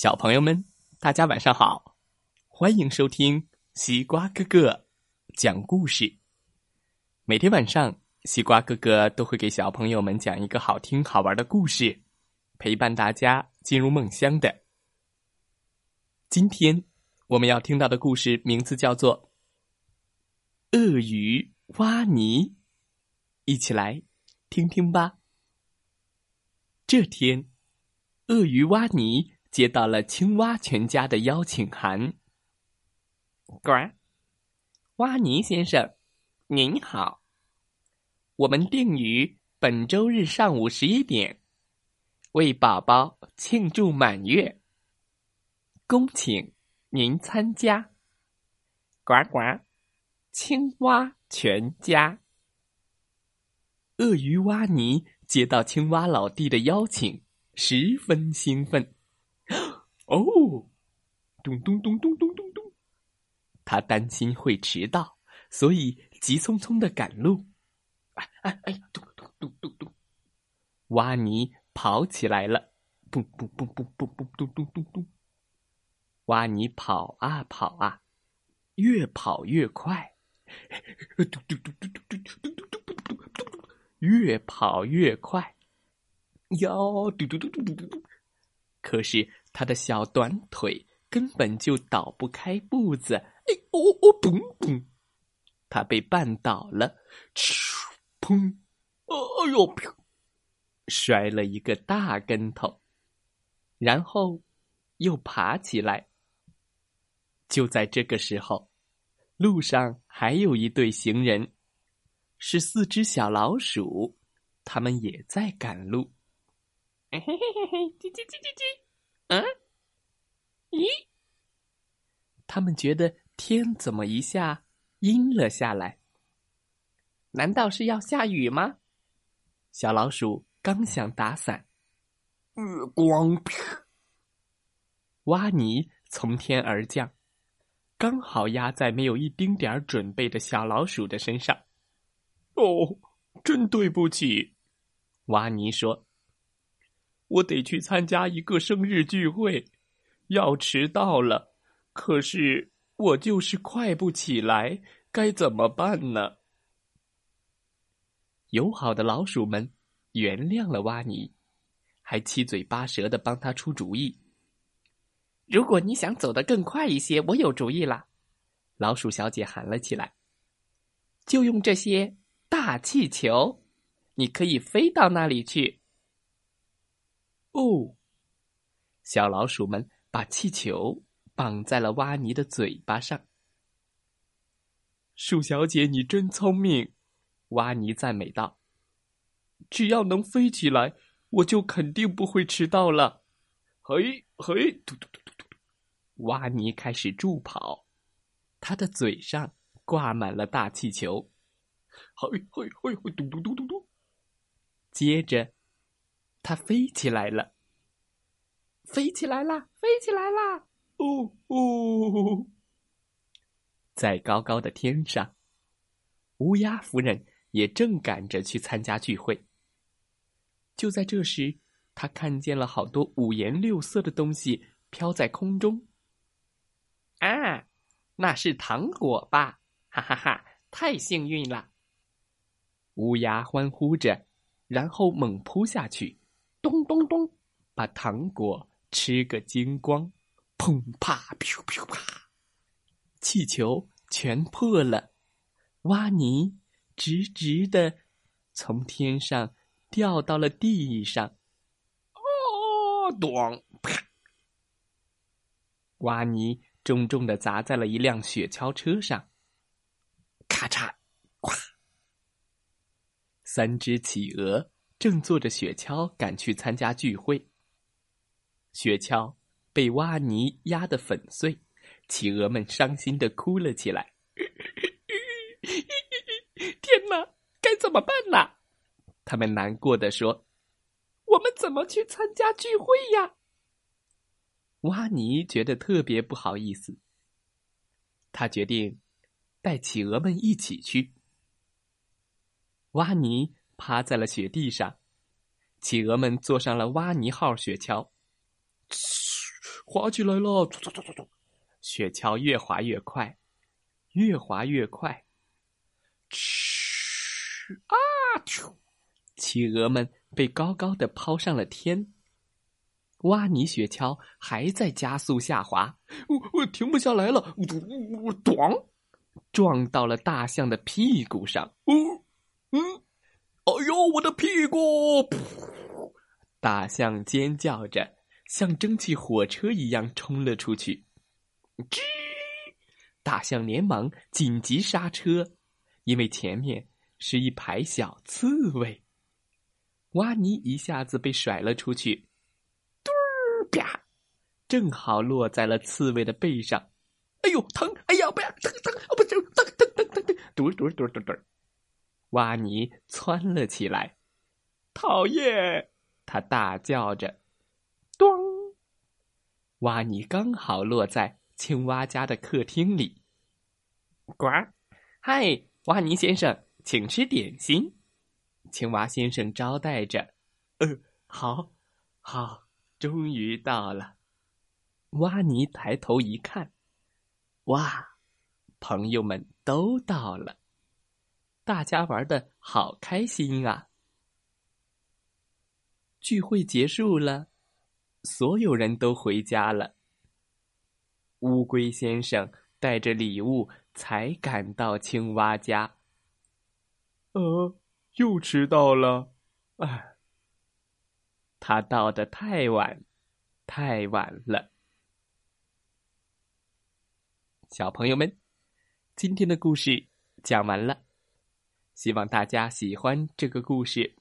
小朋友们，大家晚上好！欢迎收听西瓜哥哥讲故事。每天晚上，西瓜哥哥都会给小朋友们讲一个好听好玩的故事，陪伴大家进入梦乡的。今天我们要听到的故事名字叫做《鳄鱼挖泥》，一起来听听吧。这天，鳄鱼挖泥。接到了青蛙全家的邀请函。呱，蛙尼先生，您好。我们定于本周日上午十一点，为宝宝庆祝满月。恭请您参加。呱呱，青蛙全家。鳄鱼蛙尼接到青蛙老弟的邀请，十分兴奋。哦，咚咚咚咚咚咚咚！他担心会迟到，所以急匆匆的赶路。哎哎哎！咚咚咚咚咚！挖泥跑起来了，嘣嘣嘣嘣嘣嘣咚咚咚咚！挖泥跑啊跑啊，越跑越快，嘟嘟嘟嘟嘟嘟嘟嘟嘟嘟嘟，越跑越快，哟，嘟嘟嘟嘟嘟嘟！可是。他的小短腿根本就倒不开步子，哎哦哦咚咚，他被绊倒了，哧砰，哎呦噗，摔了一个大跟头，然后又爬起来。就在这个时候，路上还有一对行人，是四只小老鼠，他们也在赶路。嘿嘿嘿嘿，叽叽叽叽叽。嗯，咦？他们觉得天怎么一下阴了下来？难道是要下雨吗？小老鼠刚想打伞，月光，挖泥从天而降，刚好压在没有一丁点儿准备的小老鼠的身上。哦，真对不起，挖泥说。我得去参加一个生日聚会，要迟到了。可是我就是快不起来，该怎么办呢？友好的老鼠们原谅了挖泥，还七嘴八舌的帮他出主意。如果你想走得更快一些，我有主意了。老鼠小姐喊了起来：“就用这些大气球，你可以飞到那里去。”哦，小老鼠们把气球绑在了挖泥的嘴巴上。鼠小姐，你真聪明，挖泥赞美道：“只要能飞起来，我就肯定不会迟到了。”嘿，嘿，嘟嘟嘟嘟嘟，挖泥开始助跑，他的嘴上挂满了大气球。嘿，嘿，嘿，嘟嘟嘟嘟嘟，接着。它飞起来了，飞起来啦，飞起来啦！呜呜，在高高的天上，乌鸦夫人也正赶着去参加聚会。就在这时，他看见了好多五颜六色的东西飘在空中。啊，那是糖果吧？哈哈哈！太幸运了！乌鸦欢呼着，然后猛扑下去。咚咚咚，把糖果吃个精光！砰啪，噗噗啪，气球全破了，挖泥直直的从天上掉到了地上。哦，咚啪！挖泥重重的砸在了一辆雪橇车上，咔嚓，咵！三只企鹅。正坐着雪橇赶去参加聚会，雪橇被挖泥压得粉碎，企鹅们伤心的哭了起来。天哪，该怎么办呢？他们难过的说：“我们怎么去参加聚会呀？”挖泥觉得特别不好意思，他决定带企鹅们一起去。挖泥。趴在了雪地上，企鹅们坐上了挖泥号雪橇，滑起来了！唰唰唰唰唰，雪橇越滑越快，越滑越快。哧啊！啾！企鹅们被高高的抛上了天。挖泥雪橇还在加速下滑，我我停不下来了！我我咣，撞到了大象的屁股上。哦，嗯，哎呦，我的屁股！大象尖叫着，像蒸汽火车一样冲了出去。吱！大象连忙紧急刹车，因为前面是一排小刺猬。挖泥一下子被甩了出去。嘟儿啪！正好落在了刺猬的背上，哎呦，疼！哎呀，不要，疼疼！哦，不疼，疼疼疼疼疼！嘟嘟嘟嘟嘟！挖泥窜了起来，讨厌！他大叫着，咚！挖泥刚好落在青蛙家的客厅里。呱！嗨，挖泥先生，请吃点心。青蛙先生招待着。呃，好，好。终于到了，挖泥抬头一看，哇，朋友们都到了，大家玩的好开心啊！聚会结束了，所有人都回家了。乌龟先生带着礼物才赶到青蛙家。呃，又迟到了，唉。他到的太晚，太晚了。小朋友们，今天的故事讲完了，希望大家喜欢这个故事。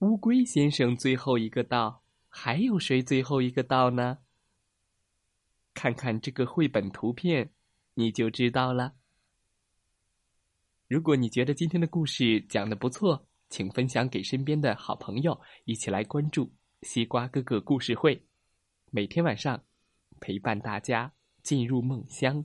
乌龟先生最后一个到，还有谁最后一个到呢？看看这个绘本图片，你就知道了。如果你觉得今天的故事讲的不错，请分享给身边的好朋友，一起来关注西瓜哥哥故事会，每天晚上陪伴大家进入梦乡。